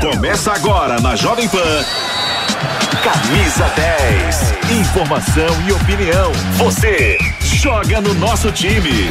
Começa agora na Jovem Pan. Camisa 10. Informação e opinião. Você joga no nosso time.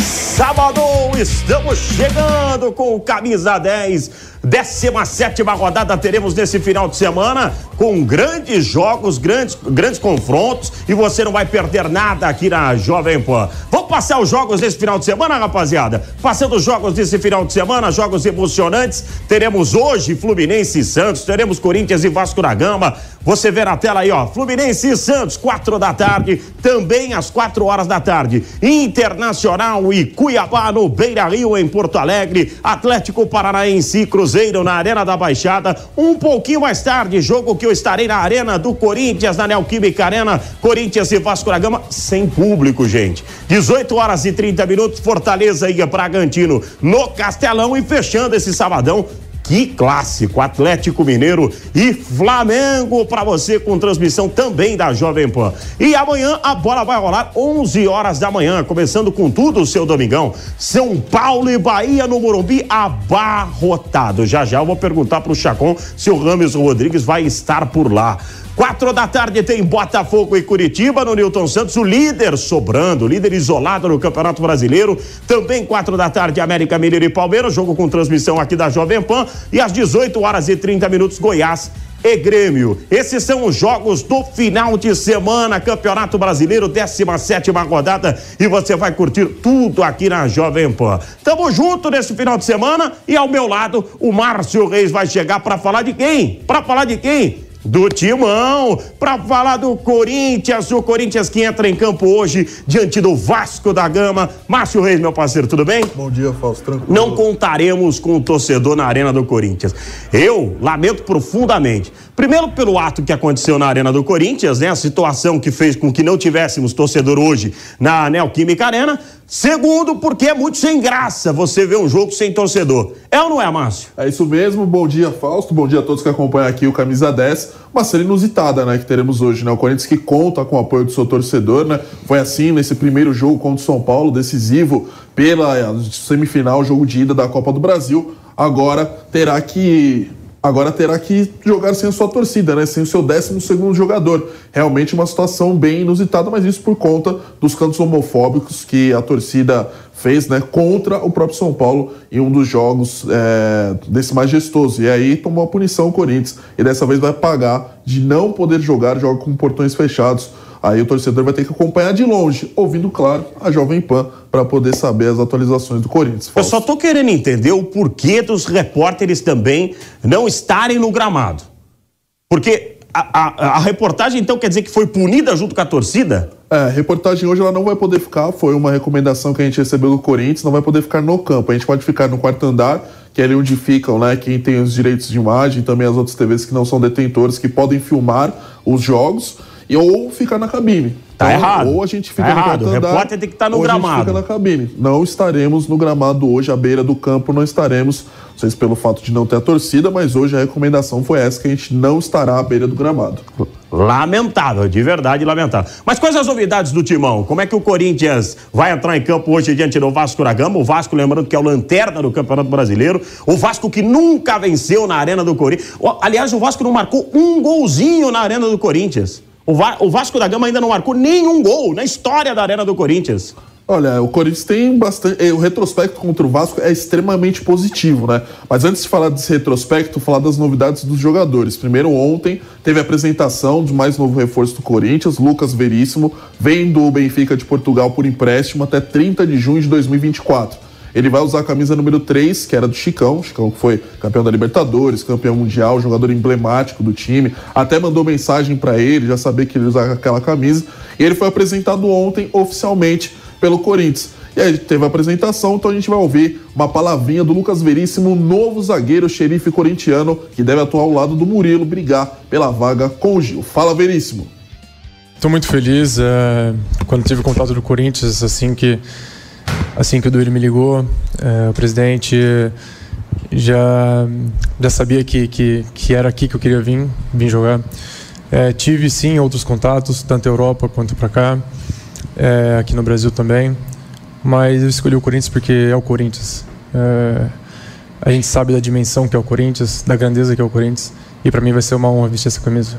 Sábado, estamos chegando com Camisa 10 17 rodada teremos nesse final de semana com grandes jogos, grandes, grandes confrontos e você não vai perder nada aqui na Jovem Pan. Vamos passar os jogos desse final de semana, rapaziada? Passando os jogos desse final de semana, jogos emocionantes. Teremos hoje Fluminense e Santos, teremos Corinthians e Vasco da Gama. Você vê na tela aí, ó, Fluminense e Santos, quatro da tarde, também às quatro horas da tarde. Internacional e Cuiabá no Beira Rio, em Porto Alegre. Atlético Paranaense e Cruzeiro na Arena da Baixada. Um pouquinho mais tarde, jogo que eu estarei na Arena do Corinthians, na Neoquímica Arena. Corinthians e Vasco da Gama, sem público, gente. 18 horas e 30 minutos, Fortaleza e Bragantino no Castelão e fechando esse sabadão que clássico! Atlético Mineiro e Flamengo para você com transmissão também da Jovem Pan. E amanhã a bola vai rolar 11 horas da manhã, começando com tudo o seu domingão. São Paulo e Bahia no Morumbi abarrotado. Já já eu vou perguntar para o Chacon se o Rames Rodrigues vai estar por lá. Quatro da tarde tem Botafogo e Curitiba no Newton Santos, o líder sobrando, líder isolado no Campeonato Brasileiro. Também quatro da tarde América Mineiro e Palmeiras, jogo com transmissão aqui da Jovem Pan. E às 18 horas e 30 minutos Goiás e Grêmio. Esses são os jogos do final de semana, Campeonato Brasileiro, 17 rodada, e você vai curtir tudo aqui na Jovem Pan. Tamo junto nesse final de semana e ao meu lado o Márcio Reis vai chegar para falar de quem? Para falar de quem? Do Timão, para falar do Corinthians, o Corinthians que entra em campo hoje diante do Vasco da Gama. Márcio Reis, meu parceiro, tudo bem? Bom dia, Fausto, tranquilo. Não contaremos com o torcedor na Arena do Corinthians. Eu lamento profundamente. Primeiro pelo ato que aconteceu na Arena do Corinthians, né? A situação que fez com que não tivéssemos torcedor hoje na Neoquímica Arena. Segundo, porque é muito sem graça você ver um jogo sem torcedor. É ou não é, Márcio? É isso mesmo. Bom dia, Fausto. Bom dia a todos que acompanham aqui o Camisa 10. Uma série inusitada, né, que teremos hoje, né? O Corinthians que conta com o apoio do seu torcedor, né? Foi assim nesse primeiro jogo contra o São Paulo, decisivo pela semifinal, jogo de ida da Copa do Brasil. Agora terá que agora terá que jogar sem a sua torcida, né? sem o seu 12 jogador. Realmente uma situação bem inusitada, mas isso por conta dos cantos homofóbicos que a torcida fez né, contra o próprio São Paulo em um dos jogos é, desse majestoso. E aí tomou a punição o Corinthians e dessa vez vai pagar de não poder jogar, joga com portões fechados. Aí o torcedor vai ter que acompanhar de longe, ouvindo, claro, a Jovem Pan para poder saber as atualizações do Corinthians. Eu só tô querendo entender o porquê dos repórteres também não estarem no gramado. Porque a, a, a, reportagem, então, quer dizer que foi punida junto com a torcida? É, a reportagem hoje ela não vai poder ficar, foi uma recomendação que a gente recebeu do Corinthians, não vai poder ficar no campo. A gente pode ficar no quarto andar, que é ali onde ficam, né, quem tem os direitos de imagem, também as outras TVs que não são detentores, que podem filmar os jogos e ou ficar na cabine. Tá então, errado. Ou a gente fica tá no errado. O repórter tem que estar tá no gramado. A gente fica na cabine. Não estaremos no gramado hoje, à beira do campo, não estaremos. Não sei se pelo fato de não ter a torcida, mas hoje a recomendação foi essa: que a gente não estará à beira do gramado. Lamentável, de verdade lamentável. Mas quais as novidades do Timão? Como é que o Corinthians vai entrar em campo hoje diante do Vasco da Gama? O Vasco, lembrando que é o lanterna do Campeonato Brasileiro. O Vasco que nunca venceu na Arena do Corinthians. Aliás, o Vasco não marcou um golzinho na Arena do Corinthians. O, Va o Vasco da Gama ainda não marcou nenhum gol na história da Arena do Corinthians. Olha, o Corinthians tem bastante. Eh, o retrospecto contra o Vasco é extremamente positivo, né? Mas antes de falar desse retrospecto, falar das novidades dos jogadores. Primeiro, ontem teve a apresentação de mais novo reforço do Corinthians, Lucas Veríssimo, vem do Benfica de Portugal por empréstimo até 30 de junho de 2024. Ele vai usar a camisa número 3, que era do Chicão, Chicão que foi campeão da Libertadores, campeão mundial, jogador emblemático do time. Até mandou mensagem para ele, já sabia que ele usava aquela camisa. E ele foi apresentado ontem oficialmente pelo Corinthians. E aí teve a apresentação, então a gente vai ouvir uma palavrinha do Lucas Veríssimo, novo zagueiro xerife corintiano, que deve atuar ao lado do Murilo, brigar pela vaga com o Gil. Fala, Veríssimo. Estou muito feliz. É, quando tive contato do Corinthians, assim que, assim que o Duílio me ligou, é, o presidente já, já sabia que, que, que era aqui que eu queria vir, vir jogar. É, tive sim outros contatos, tanto Europa quanto para cá, é, aqui no Brasil também, mas eu escolhi o Corinthians porque é o Corinthians. É, a gente sabe da dimensão que é o Corinthians, da grandeza que é o Corinthians, e para mim vai ser uma honra vestir essa camisa.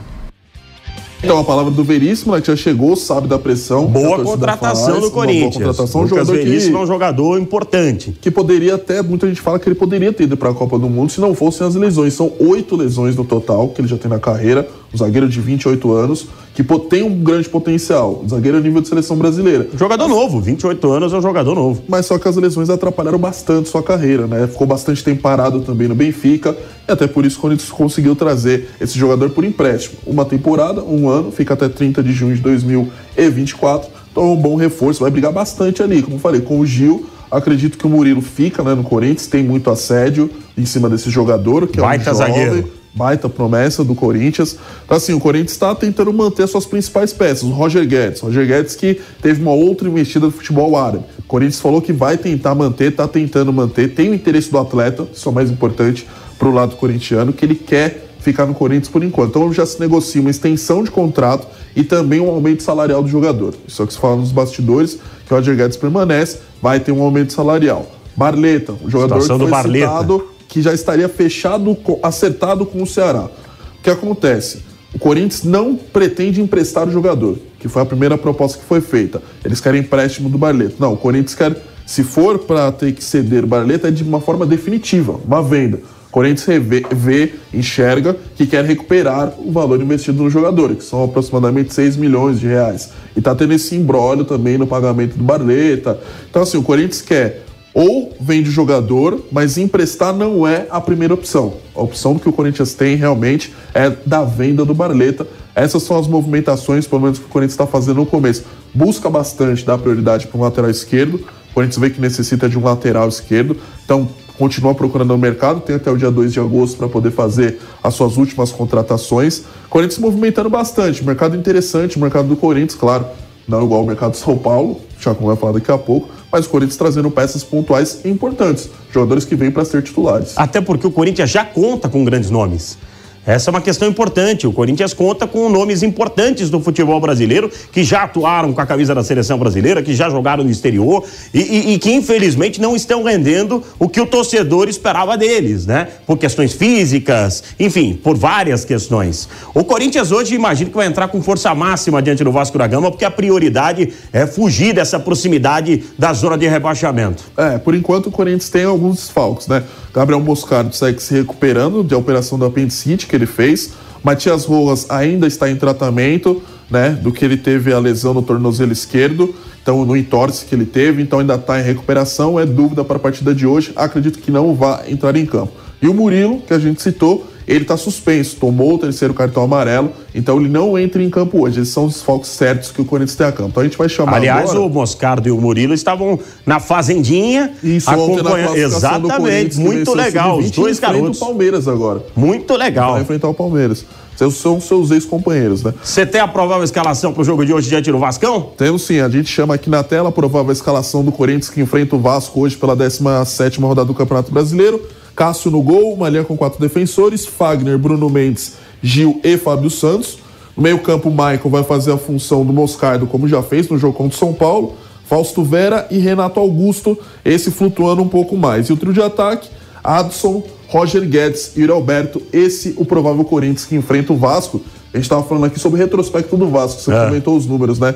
Então, a palavra do Veríssimo, né, que já chegou, sabe da pressão. Boa contratação do Corinthians. Boa contratação, Lucas um jogador Veríssimo que, é um jogador importante. Que poderia até, muita gente fala que ele poderia ter ido para a Copa do Mundo se não fossem as lesões. São oito lesões no total que ele já tem na carreira. Um zagueiro de 28 anos que tem um grande potencial. Zagueiro nível de seleção brasileira. Jogador novo, 28 anos é um jogador novo. Mas só que as lesões atrapalharam bastante sua carreira, né? Ficou bastante tempo parado também no Benfica. E até por isso o Corinthians conseguiu trazer esse jogador por empréstimo. Uma temporada, um ano, fica até 30 de junho de 2024. Então é um bom reforço, vai brigar bastante ali. Como falei, com o Gil, acredito que o Murilo fica né, no Corinthians, tem muito assédio em cima desse jogador, que Baita é um jovem. Zagueiro baita promessa do Corinthians. Então, assim, o Corinthians está tentando manter suas principais peças. O Roger Guedes. Roger Guedes que teve uma outra investida no futebol árabe. O Corinthians falou que vai tentar manter, está tentando manter, tem o interesse do atleta, isso é o mais importante para o lado corintiano, que ele quer ficar no Corinthians por enquanto. Então já se negocia uma extensão de contrato e também um aumento salarial do jogador. Isso é o que se fala nos bastidores, que o Roger Guedes permanece, vai ter um aumento salarial. Barleta, o jogador que foi citado que já estaria fechado, acertado com o Ceará. O que acontece? O Corinthians não pretende emprestar o jogador, que foi a primeira proposta que foi feita. Eles querem empréstimo do Barleta. Não, o Corinthians quer, se for para ter que ceder o Barleta, é de uma forma definitiva, uma venda. O Corinthians revê, vê, enxerga que quer recuperar o valor investido no jogador, que são aproximadamente 6 milhões de reais. E está tendo esse imbróglio também no pagamento do Barleta. Então, assim, o Corinthians quer ou vende jogador, mas emprestar não é a primeira opção. A opção que o Corinthians tem realmente é da venda do Barleta. Essas são as movimentações, pelo menos que o Corinthians está fazendo no começo. Busca bastante dar prioridade para um lateral esquerdo. O Corinthians vê que necessita de um lateral esquerdo, então continua procurando no mercado, tem até o dia 2 de agosto para poder fazer as suas últimas contratações. O Corinthians movimentando bastante, mercado interessante, mercado do Corinthians, claro, não igual ao mercado de São Paulo, já como vai falar daqui a pouco, mas o Corinthians trazendo peças pontuais importantes, jogadores que vêm para ser titulares. Até porque o Corinthians já conta com grandes nomes. Essa é uma questão importante. O Corinthians conta com nomes importantes do futebol brasileiro que já atuaram com a camisa da seleção brasileira, que já jogaram no exterior e, e, e, que infelizmente não estão rendendo o que o torcedor esperava deles, né? Por questões físicas, enfim, por várias questões. O Corinthians hoje imagino que vai entrar com força máxima diante do Vasco da Gama, porque a prioridade é fugir dessa proximidade da zona de rebaixamento. É, por enquanto o Corinthians tem alguns desfalques, né? Gabriel Moscardo segue se recuperando da operação do apendicite que ele fez. Matias Rojas ainda está em tratamento, né? Do que ele teve a lesão no tornozelo esquerdo, então no entorse que ele teve, então ainda está em recuperação. É dúvida para a partida de hoje. Acredito que não vai entrar em campo. E o Murilo, que a gente citou, ele está suspenso, tomou o terceiro cartão amarelo, então ele não entra em campo hoje. Esses são os focos certos que o Corinthians tem a campo. Então a gente vai chamar Aliás, agora... o Moscardo e o Murilo estavam na fazendinha Isso, acompanhando. Exatamente, muito legal. Os dois garotos. o Palmeiras agora. Muito legal. Vai enfrentar o Palmeiras. Esses são seus ex-companheiros, né? Você tem a provável escalação para o jogo de hoje diante do Vascão? Temos sim, a gente chama aqui na tela a provável escalação do Corinthians que enfrenta o Vasco hoje pela 17 rodada do Campeonato Brasileiro. Cássio no gol, uma linha com quatro defensores, Fagner, Bruno Mendes, Gil e Fábio Santos. No meio-campo, Michael vai fazer a função do Moscardo, como já fez no jogo contra o São Paulo. Fausto Vera e Renato Augusto, esse flutuando um pouco mais. E o trio de ataque, Adson, Roger Guedes e Yuri Alberto, esse o provável Corinthians que enfrenta o Vasco. A gente estava falando aqui sobre o retrospecto do Vasco, você é. comentou os números, né?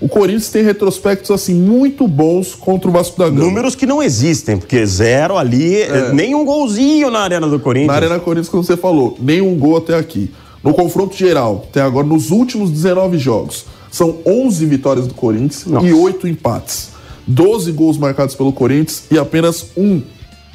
O Corinthians tem retrospectos assim muito bons contra o Vasco da Gama. Números que não existem, porque zero ali, é. nenhum golzinho na Arena do Corinthians. Na Arena Corinthians, como você falou, nenhum gol até aqui. No confronto geral, até agora, nos últimos 19 jogos, são 11 vitórias do Corinthians Nossa. e 8 empates. 12 gols marcados pelo Corinthians e apenas um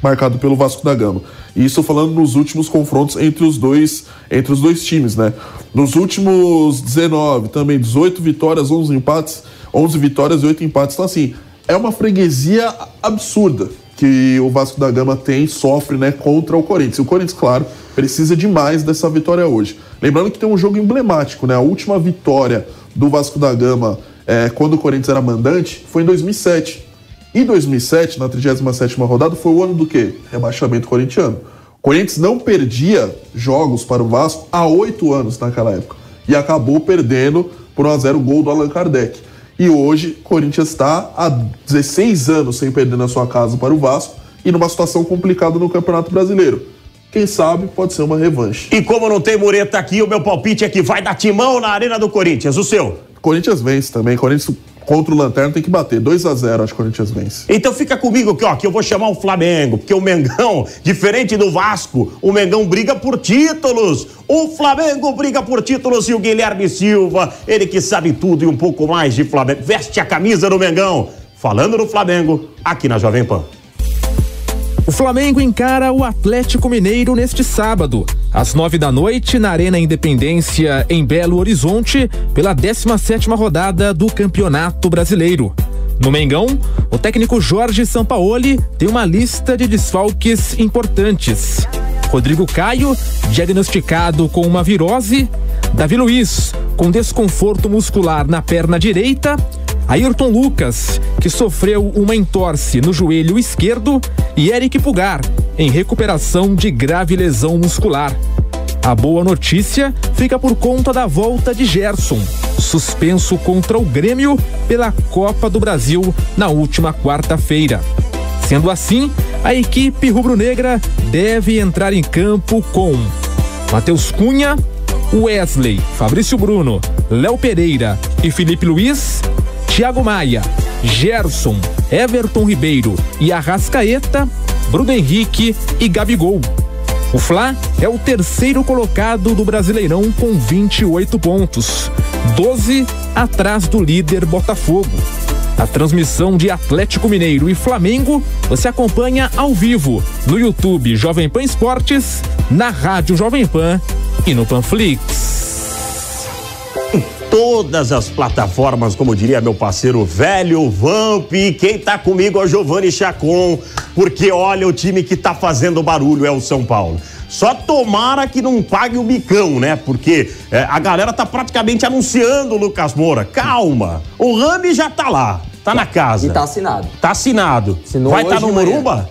marcado pelo Vasco da Gama. E isso falando nos últimos confrontos entre os dois, entre os dois times, né? Nos últimos 19, também 18 vitórias, 11 empates, 11 vitórias e 8 empates. Então assim, é uma freguesia absurda que o Vasco da Gama tem sofre né, contra o Corinthians. E o Corinthians, claro, precisa demais dessa vitória hoje. Lembrando que tem um jogo emblemático, né? A última vitória do Vasco da Gama é, quando o Corinthians era mandante foi em 2007. E 2007, na 37ª rodada, foi o ano do quê? Rebaixamento corintiano. O Corinthians não perdia jogos para o Vasco há oito anos naquela época. E acabou perdendo por 1x0 o gol do Allan Kardec. E hoje, o Corinthians está há 16 anos sem perder na sua casa para o Vasco e numa situação complicada no Campeonato Brasileiro. Quem sabe pode ser uma revanche. E como não tem mureta aqui, o meu palpite é que vai dar timão na Arena do Corinthians. O seu? Corinthians vence também. Corinthians contra o Lanterna tem que bater. 2 a 0 acho que o Corinthians vence. Então fica comigo aqui, ó, que eu vou chamar o Flamengo, porque o Mengão, diferente do Vasco, o Mengão briga por títulos. O Flamengo briga por títulos e o Guilherme Silva, ele que sabe tudo e um pouco mais de Flamengo, veste a camisa do Mengão. Falando no Flamengo, aqui na Jovem Pan. O Flamengo encara o Atlético Mineiro neste sábado, às nove da noite, na Arena Independência, em Belo Horizonte, pela 17 rodada do Campeonato Brasileiro. No Mengão, o técnico Jorge Sampaoli tem uma lista de desfalques importantes. Rodrigo Caio, diagnosticado com uma virose. Davi Luiz, com desconforto muscular na perna direita. Ayrton Lucas, que sofreu uma entorse no joelho esquerdo, e Eric Pugar, em recuperação de grave lesão muscular. A boa notícia fica por conta da volta de Gerson, suspenso contra o Grêmio pela Copa do Brasil na última quarta-feira. Sendo assim, a equipe rubro-negra deve entrar em campo com Matheus Cunha, Wesley, Fabrício Bruno, Léo Pereira e Felipe Luiz Thiago Maia, Gerson, Everton Ribeiro e Arrascaeta, Bruno Henrique e Gabigol. O Fla é o terceiro colocado do Brasileirão com 28 pontos, 12 atrás do líder Botafogo. A transmissão de Atlético Mineiro e Flamengo você acompanha ao vivo no YouTube Jovem Pan Esportes, na Rádio Jovem Pan e no Panflix todas as plataformas, como diria meu parceiro velho Vamp. Quem tá comigo é o Giovanni Chacon, porque olha o time que tá fazendo barulho é o São Paulo. Só tomara que não pague o bicão, né? Porque é, a galera tá praticamente anunciando o Lucas Moura. Calma, o Rami já tá lá, tá na casa. E tá assinado. Tá assinado. Assinou vai estar tá no Morumba?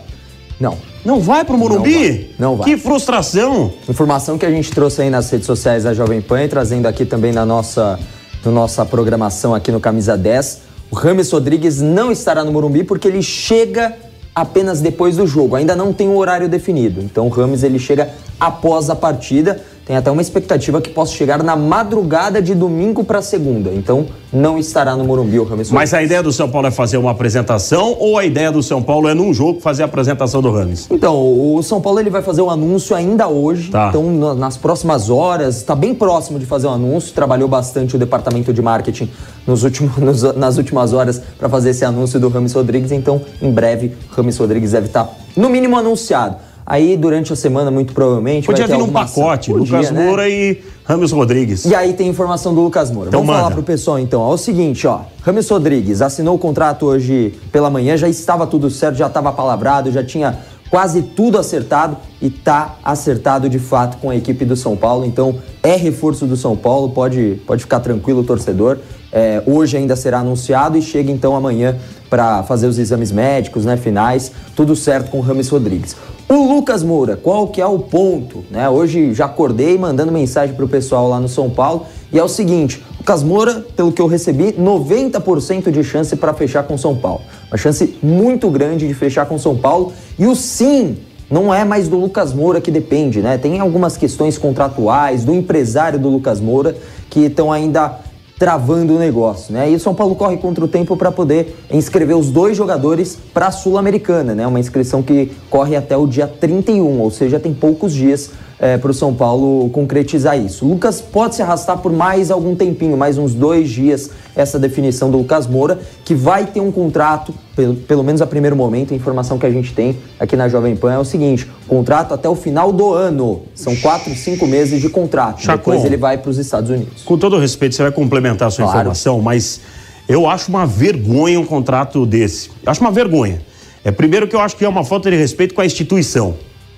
Não. Não vai pro Morumbi? Não vai. Não vai. Que frustração. Informação que a gente trouxe aí nas redes sociais da Jovem Pan e trazendo aqui também na nossa, na nossa programação aqui no Camisa 10. O Rames Rodrigues não estará no Morumbi porque ele chega apenas depois do jogo. Ainda não tem um horário definido. Então o Rames ele chega após a partida. Tem até uma expectativa que possa chegar na madrugada de domingo para segunda. Então, não estará no Morumbi o Rames. Mas a ideia do São Paulo é fazer uma apresentação ou a ideia do São Paulo é num jogo fazer a apresentação do Rames? Então, o São Paulo ele vai fazer o um anúncio ainda hoje. Tá. Então, nas próximas horas, está bem próximo de fazer o um anúncio. Trabalhou bastante o departamento de marketing nos últimos, nos, nas últimas horas para fazer esse anúncio do Rames Rodrigues. Então, em breve, Rames Rodrigues deve estar, tá, no mínimo, anunciado. Aí, durante a semana, muito provavelmente. Podia vir num pacote, Podia, Lucas né? Moura e Ramos Rodrigues. E aí tem informação do Lucas Moura. Então, Vamos manda. falar pro pessoal então. É o seguinte, ó. Ramos Rodrigues assinou o contrato hoje pela manhã, já estava tudo certo, já estava palavrado, já tinha quase tudo acertado e tá acertado de fato com a equipe do São Paulo. Então é reforço do São Paulo, pode, pode ficar tranquilo o torcedor. É, hoje ainda será anunciado e chega então amanhã para fazer os exames médicos, né, finais, tudo certo com o Rames Rodrigues. O Lucas Moura, qual que é o ponto? Né? Hoje já acordei mandando mensagem para o pessoal lá no São Paulo e é o seguinte: Lucas Moura, pelo que eu recebi, 90% de chance para fechar com São Paulo. Uma chance muito grande de fechar com São Paulo e o sim não é mais do Lucas Moura que depende, né? Tem algumas questões contratuais do empresário do Lucas Moura que estão ainda travando o negócio, né? E o São Paulo corre contra o tempo para poder inscrever os dois jogadores para a Sul-Americana, né? Uma inscrição que corre até o dia 31, ou seja, tem poucos dias é, para o São Paulo concretizar isso. O Lucas pode se arrastar por mais algum tempinho, mais uns dois dias, essa definição do Lucas Moura, que vai ter um contrato, pelo, pelo menos a primeiro momento, a informação que a gente tem aqui na Jovem Pan é o seguinte: contrato até o final do ano. São quatro, cinco meses de contrato. Chacon, Depois ele vai para os Estados Unidos. Com todo respeito, você vai complementar a sua claro. informação, mas Eu acho uma vergonha um contrato desse. Eu acho uma vergonha. É primeiro que eu acho que é uma falta de respeito com a instituição.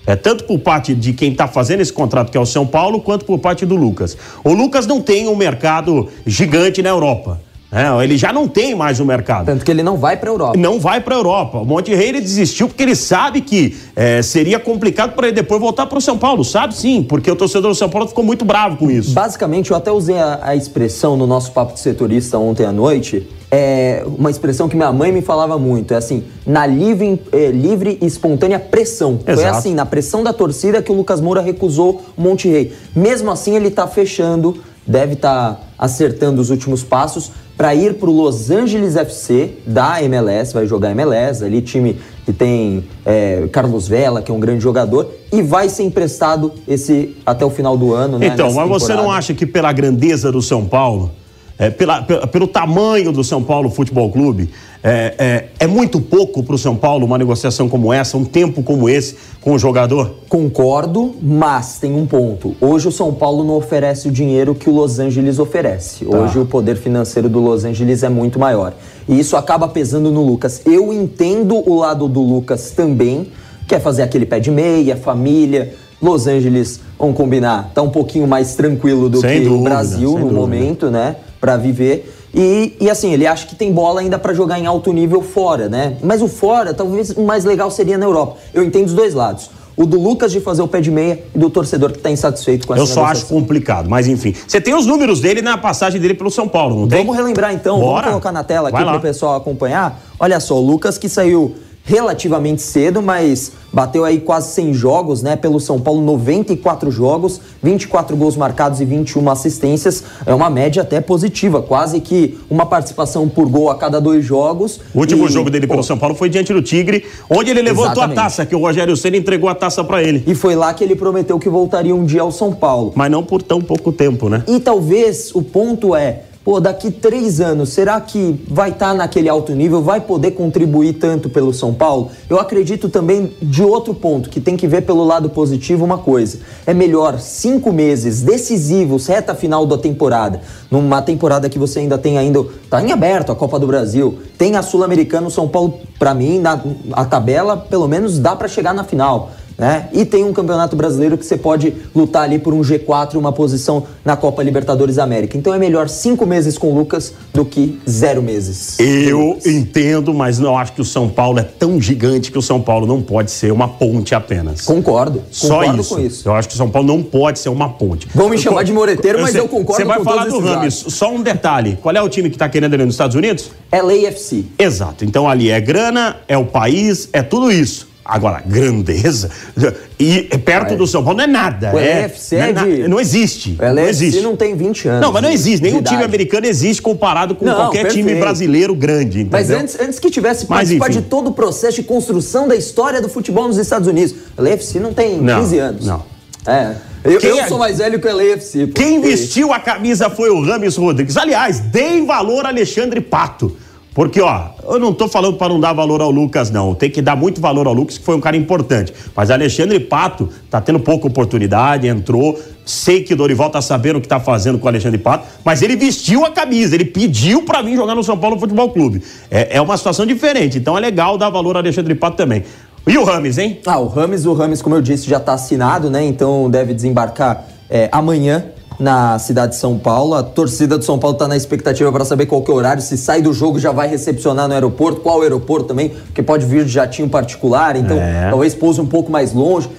É tanto por parte de quem está fazendo esse contrato, que é o São Paulo, quanto por parte do Lucas. O Lucas não tem um mercado gigante na Europa. É, ele já não tem mais o mercado. Tanto que ele não vai para a Europa. Não vai para a Europa. O Monte Rei ele desistiu porque ele sabe que é, seria complicado para ele depois voltar para o São Paulo. Sabe sim, porque o torcedor do São Paulo ficou muito bravo com isso. Basicamente, eu até usei a, a expressão no nosso papo de setorista ontem à noite. É uma expressão que minha mãe me falava muito. É assim, na livre, é, livre e espontânea pressão. Exato. Foi assim, na pressão da torcida que o Lucas Moura recusou o Monte Rei. Mesmo assim, ele está fechando, deve estar tá acertando os últimos passos para ir para o Los Angeles FC da MLS, vai jogar MLS, ali time que tem é, Carlos Vela, que é um grande jogador, e vai ser emprestado esse até o final do ano. Né, então, mas temporada. você não acha que pela grandeza do São Paulo, é, pela, pelo tamanho do São Paulo Futebol Clube, é, é, é muito pouco para o São Paulo uma negociação como essa, um tempo como esse com o jogador? Concordo, mas tem um ponto. Hoje o São Paulo não oferece o dinheiro que o Los Angeles oferece. Tá. Hoje o poder financeiro do Los Angeles é muito maior. E isso acaba pesando no Lucas. Eu entendo o lado do Lucas também, quer fazer aquele pé de meia, família. Los Angeles, vamos combinar, tá um pouquinho mais tranquilo do sem que dúvida, o Brasil no dúvida. momento, né? Para viver. E, e, assim, ele acha que tem bola ainda para jogar em alto nível fora, né? Mas o fora, talvez o mais legal seria na Europa. Eu entendo os dois lados. O do Lucas de fazer o pé de meia e do torcedor que está insatisfeito com essa Eu só acho complicado, mas enfim. Você tem os números dele na passagem dele pelo São Paulo, não tem? Vamos relembrar então, Bora. vamos colocar na tela aqui para o pessoal acompanhar. Olha só, o Lucas que saiu relativamente cedo, mas bateu aí quase 100 jogos, né? Pelo São Paulo, 94 jogos, 24 gols marcados e 21 assistências. É uma média até positiva, quase que uma participação por gol a cada dois jogos. O último e, jogo dele pelo São Paulo foi diante do Tigre, onde ele levantou exatamente. a taça, que o Rogério Senna entregou a taça para ele. E foi lá que ele prometeu que voltaria um dia ao São Paulo. Mas não por tão pouco tempo, né? E talvez o ponto é pô, daqui três anos, será que vai estar tá naquele alto nível, vai poder contribuir tanto pelo São Paulo? Eu acredito também de outro ponto, que tem que ver pelo lado positivo uma coisa. É melhor cinco meses decisivos, reta final da temporada, numa temporada que você ainda tem ainda, tá em aberto a Copa do Brasil, tem a Sul-Americana, o São Paulo, para mim, na a tabela, pelo menos dá para chegar na final né? E tem um campeonato brasileiro que você pode lutar ali por um G4, uma posição na Copa Libertadores América. Então é melhor cinco meses com o Lucas do que zero meses. Eu entendo, mas não acho que o São Paulo é tão gigante que o São Paulo não pode ser uma ponte apenas. Concordo. Só concordo isso. Com isso. Eu acho que o São Paulo não pode ser uma ponte. Vão me chamar de moreteiro, mas eu, eu concordo Você vai falar do Rames. Só um detalhe. Qual é o time que está querendo ele nos Estados Unidos? É LAFC. Exato. Então ali é grana, é o país, é tudo isso. Agora, grandeza. E perto do São Paulo não é nada. O é, LFC é, não, é não existe. O LFC não, existe. não tem 20 anos. Não, mas não existe. Nenhum time americano existe comparado com não, qualquer perfeito. time brasileiro grande. Entendeu? Mas antes, antes que tivesse participado de todo o processo de construção da história do futebol nos Estados Unidos, o LFC não tem não, 15 anos. Não. É. Eu, eu é... sou mais velho que o LFC. Quem vestiu a camisa foi o Rames Rodrigues. Aliás, deem valor a Alexandre Pato. Porque, ó, eu não tô falando para não dar valor ao Lucas, não. Tem que dar muito valor ao Lucas, que foi um cara importante. Mas Alexandre Pato tá tendo pouca oportunidade, entrou. Sei que Dorival tá sabendo o que tá fazendo com o Alexandre Pato, mas ele vestiu a camisa, ele pediu para mim jogar no São Paulo Futebol Clube. É, é uma situação diferente, então é legal dar valor ao Alexandre Pato também. E o Rames, hein? Ah, o Rames, o Rames, como eu disse, já tá assinado, né? Então deve desembarcar é, amanhã na cidade de São Paulo. A torcida do São Paulo está na expectativa para saber qual que é o horário. Se sai do jogo, já vai recepcionar no aeroporto. Qual aeroporto também? Porque pode vir de jatinho particular, então é. talvez pouse um pouco mais longe.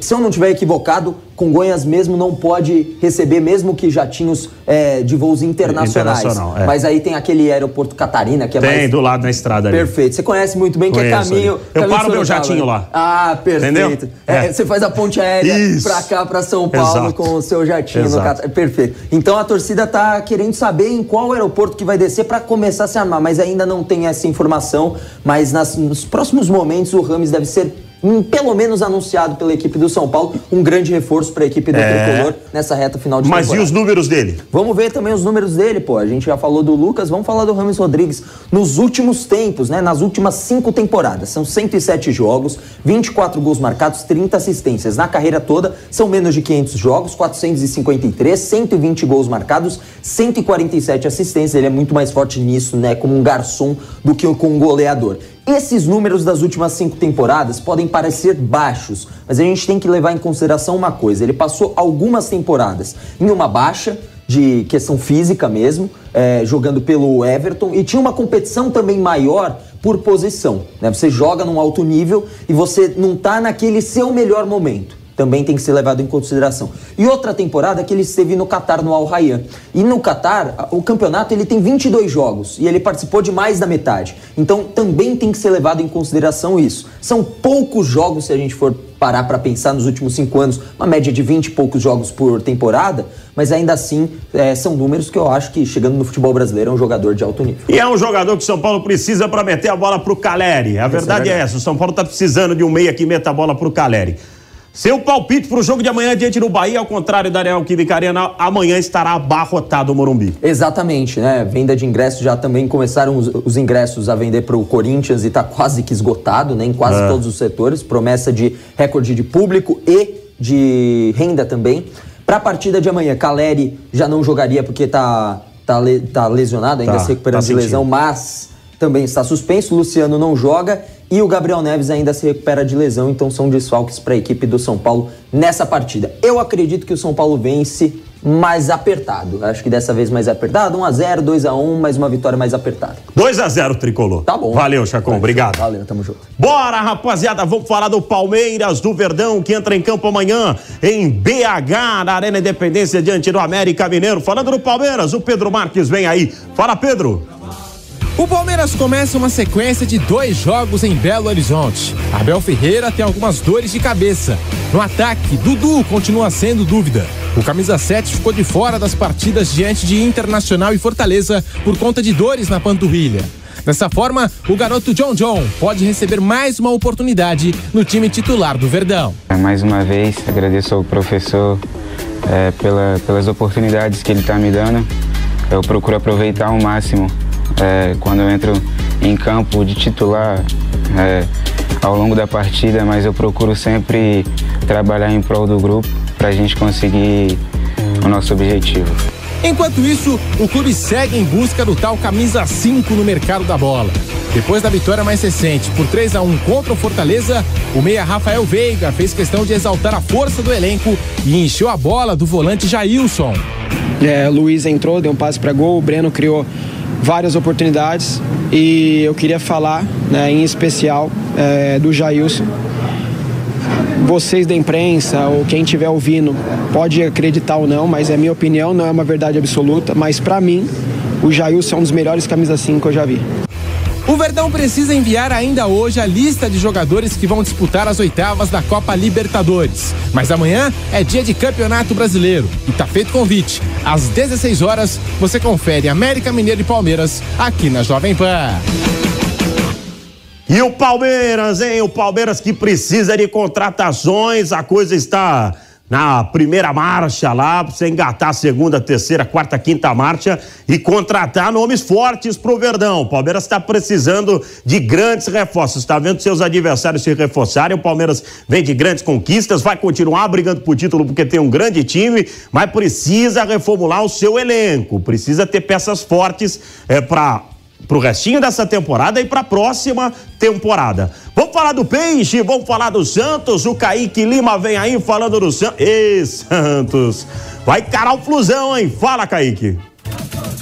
Se eu não estiver equivocado, Congonhas mesmo não pode receber, mesmo que jatinhos é, de voos internacionais. Internacional, é. Mas aí tem aquele aeroporto Catarina, que é tem, mais... do lado da estrada ali. Perfeito. Você conhece muito bem Conheço que é caminho... Ali. Eu caminho paro meu jatinho lá. Ah, perfeito. É, você faz a ponte aérea Isso. pra cá, pra São Paulo, Exato. com o seu jatinho Exato. no Catar. Perfeito. Então a torcida tá querendo saber em qual aeroporto que vai descer para começar a se armar, mas ainda não tem essa informação. Mas nas, nos próximos momentos o Rames deve ser pelo menos anunciado pela equipe do São Paulo, um grande reforço para a equipe do é. Tricolor nessa reta final de Mas temporada. e os números dele? Vamos ver também os números dele, pô. A gente já falou do Lucas, vamos falar do Rames Rodrigues. Nos últimos tempos, né, nas últimas cinco temporadas, são 107 jogos, 24 gols marcados, 30 assistências. Na carreira toda, são menos de 500 jogos, 453, 120 gols marcados, 147 assistências. Ele é muito mais forte nisso, né, como um garçom do que como um goleador. Esses números das últimas cinco temporadas podem parecer baixos, mas a gente tem que levar em consideração uma coisa: ele passou algumas temporadas em uma baixa de questão física mesmo, é, jogando pelo Everton, e tinha uma competição também maior por posição. Né? Você joga num alto nível e você não está naquele seu melhor momento também tem que ser levado em consideração. E outra temporada que ele esteve no Catar, no Al Rayyan. E no Catar, o campeonato ele tem 22 jogos e ele participou de mais da metade. Então também tem que ser levado em consideração isso. São poucos jogos se a gente for parar para pensar nos últimos cinco anos, uma média de 20 e poucos jogos por temporada, mas ainda assim é, são números que eu acho que chegando no futebol brasileiro é um jogador de alto nível. E é um jogador que o São Paulo precisa para meter a bola pro Caleri. A verdade é, é, essa, o São Paulo está precisando de um meia que meta a bola pro Caleri. Seu palpite para o jogo de amanhã diante do Bahia, ao contrário da Real Química Arena, amanhã estará abarrotado o Morumbi. Exatamente, né? Venda de ingressos já também começaram os, os ingressos a vender para o Corinthians e está quase que esgotado, né? Em quase é. todos os setores. Promessa de recorde de público e de renda também. Para a partida de amanhã, Caleri já não jogaria porque está tá, tá lesionado, ainda tá, se recuperando tá de lesão, mas também está suspenso. Luciano não joga e o Gabriel Neves ainda se recupera de lesão, então são desfalques para a equipe do São Paulo nessa partida. Eu acredito que o São Paulo vence mais apertado. Acho que dessa vez mais apertado. 1x0, 2x1, mais uma vitória mais apertada. 2x0, tricolor. Tá bom. Valeu, Chacon. Obrigado. Valeu, tamo junto. Bora, rapaziada. Vamos falar do Palmeiras do Verdão, que entra em campo amanhã em BH, na Arena Independência, diante do América Mineiro. Falando do Palmeiras, o Pedro Marques vem aí. Fala, Pedro. O Palmeiras começa uma sequência de dois jogos em Belo Horizonte. Abel Ferreira tem algumas dores de cabeça. No ataque, Dudu continua sendo dúvida. O camisa 7 ficou de fora das partidas diante de Internacional e Fortaleza por conta de dores na panturrilha. Dessa forma, o garoto John John pode receber mais uma oportunidade no time titular do Verdão. Mais uma vez, agradeço ao professor é, pela, pelas oportunidades que ele está me dando. Eu procuro aproveitar ao máximo é, quando eu entro em campo de titular é, ao longo da partida, mas eu procuro sempre trabalhar em prol do grupo para a gente conseguir o nosso objetivo. Enquanto isso, o clube segue em busca do tal camisa 5 no mercado da bola. Depois da vitória mais recente por 3 a 1 contra o Fortaleza, o meia Rafael Veiga fez questão de exaltar a força do elenco e encheu a bola do volante Jailson. É, Luiz entrou, deu um passe para gol, o Breno criou várias oportunidades e eu queria falar, né, em especial, é, do Jailson. Vocês da imprensa ou quem estiver ouvindo pode acreditar ou não, mas é minha opinião, não é uma verdade absoluta. Mas para mim, o Jailson é um dos melhores camisas 5 que eu já vi. O Verdão precisa enviar ainda hoje a lista de jogadores que vão disputar as oitavas da Copa Libertadores. Mas amanhã é dia de Campeonato Brasileiro e tá feito convite. Às 16 horas, você confere América Mineiro e Palmeiras aqui na Jovem Pan. E o Palmeiras, hein? O Palmeiras que precisa de contratações, a coisa está na primeira marcha lá, você engatar a segunda, terceira, quarta, quinta marcha e contratar nomes fortes pro Verdão. O Palmeiras está precisando de grandes reforços. Está vendo seus adversários se reforçarem. O Palmeiras vem de grandes conquistas, vai continuar brigando por título porque tem um grande time, mas precisa reformular o seu elenco. Precisa ter peças fortes é, para pro restinho dessa temporada e para a próxima temporada. Vamos falar do Peixe, vamos falar do Santos. O Kaique Lima vem aí falando do Santos. Ê, Santos! Vai carar o flusão, hein? Fala, Kaique.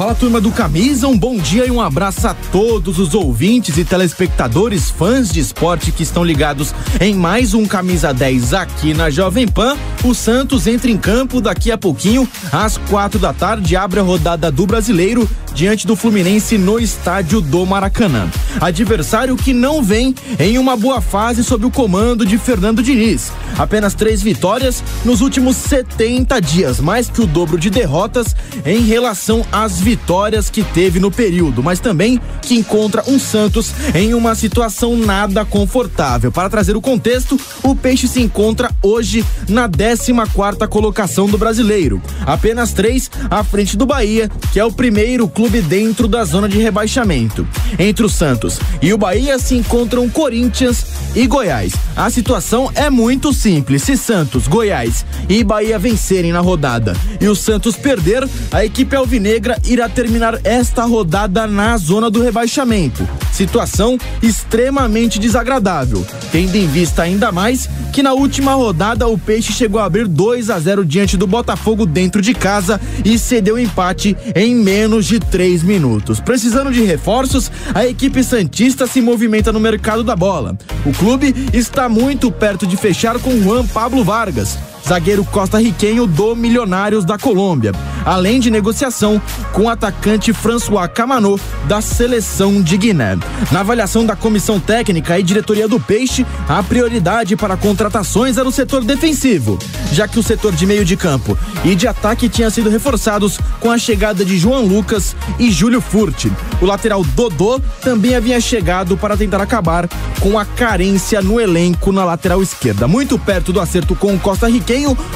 Fala turma do Camisa, um bom dia e um abraço a todos os ouvintes e telespectadores fãs de esporte que estão ligados em mais um Camisa 10 aqui na Jovem Pan. O Santos entra em campo daqui a pouquinho, às quatro da tarde, abre a rodada do Brasileiro diante do Fluminense no estádio do Maracanã. Adversário que não vem em uma boa fase sob o comando de Fernando Diniz. Apenas três vitórias nos últimos 70 dias, mais que o dobro de derrotas em relação às vitórias vitórias que teve no período, mas também que encontra um Santos em uma situação nada confortável. Para trazer o contexto, o Peixe se encontra hoje na 14 quarta colocação do brasileiro, apenas três à frente do Bahia, que é o primeiro clube dentro da zona de rebaixamento. Entre o Santos e o Bahia se encontram Corinthians e Goiás. A situação é muito simples. Se Santos, Goiás e Bahia vencerem na rodada e o Santos perder, a equipe alvinegra irá terminar esta rodada na zona do rebaixamento. Situação extremamente desagradável, tendo em vista ainda mais que na última rodada o Peixe chegou a abrir 2 a 0 diante do Botafogo dentro de casa e cedeu empate em menos de 3 minutos. Precisando de reforços, a equipe Santista se movimenta no mercado da bola. O clube está muito perto de fechar com Juan Pablo Vargas, zagueiro costarriquenho do Milionários da Colômbia, além de negociação com o atacante François Camano da seleção de Guiné. Na avaliação da comissão técnica e diretoria do Peixe, a prioridade para contratações era o setor defensivo, já que o setor de meio de campo e de ataque tinha sido reforçados com a chegada de João Lucas e Júlio Furti. O lateral Dodô também havia chegado para tentar acabar com a carência no elenco na lateral esquerda. Muito perto do acerto com o Costa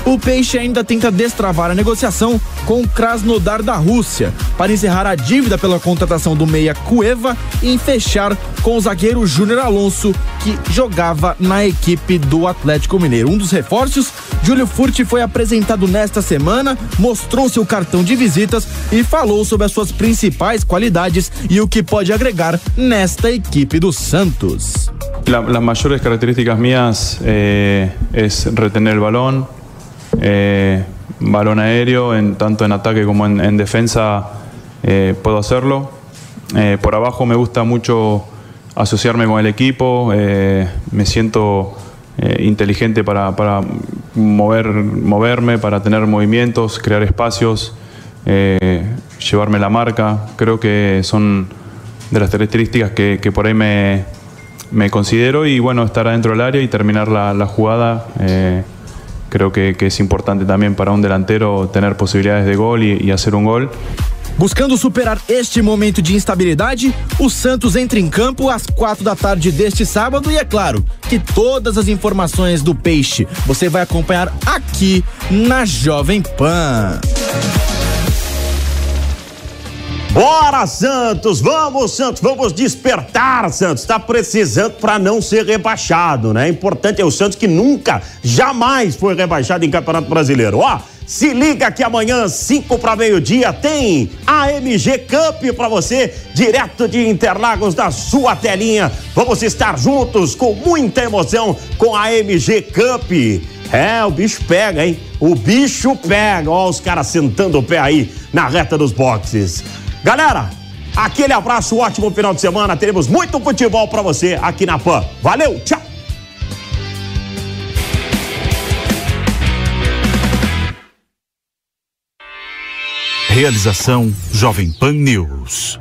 O Peixe ainda tenta destravar a negociação com o Krasnodar da Rússia para encerrar a dívida pela contratação do meia Cueva e fechar com o zagueiro Júnior Alonso, que jogava na equipe do Atlético Mineiro. Um dos reforços, Júlio Furti, foi apresentado nesta semana, mostrou seu cartão de visitas e falou sobre as suas principais qualidades e o que pode agregar nesta equipe do Santos. La, las mayores características mías eh, es retener el balón, eh, balón aéreo, en, tanto en ataque como en, en defensa eh, puedo hacerlo. Eh, por abajo me gusta mucho asociarme con el equipo, me siento inteligente para, mover, moverme, para tener movimientos, crear espacios, llevarme la marca. Creo que son de las características que, que por ahí me, me considero y bueno, estar adentro del área y terminar la, la jugada. eh, creo que, que es importante también para un delantero tener posibilidades de gol y, y hacer un gol. Buscando superar este momento de instabilidade, o Santos entra em campo às quatro da tarde deste sábado e é claro que todas as informações do Peixe você vai acompanhar aqui na Jovem Pan. Bora, Santos! Vamos, Santos! Vamos despertar, Santos! Está precisando para não ser rebaixado, né? Importante é o Santos que nunca, jamais foi rebaixado em Campeonato Brasileiro. Ó, se liga que amanhã, 5 para meio-dia, tem AMG Cup para você, direto de Interlagos, da sua telinha. Vamos estar juntos com muita emoção com a AMG Cup. É, o bicho pega, hein? O bicho pega. Ó, os caras sentando o pé aí na reta dos boxes. Galera, aquele abraço, ótimo final de semana. Teremos muito futebol para você aqui na PAN. Valeu, tchau! Realização Jovem Pan News.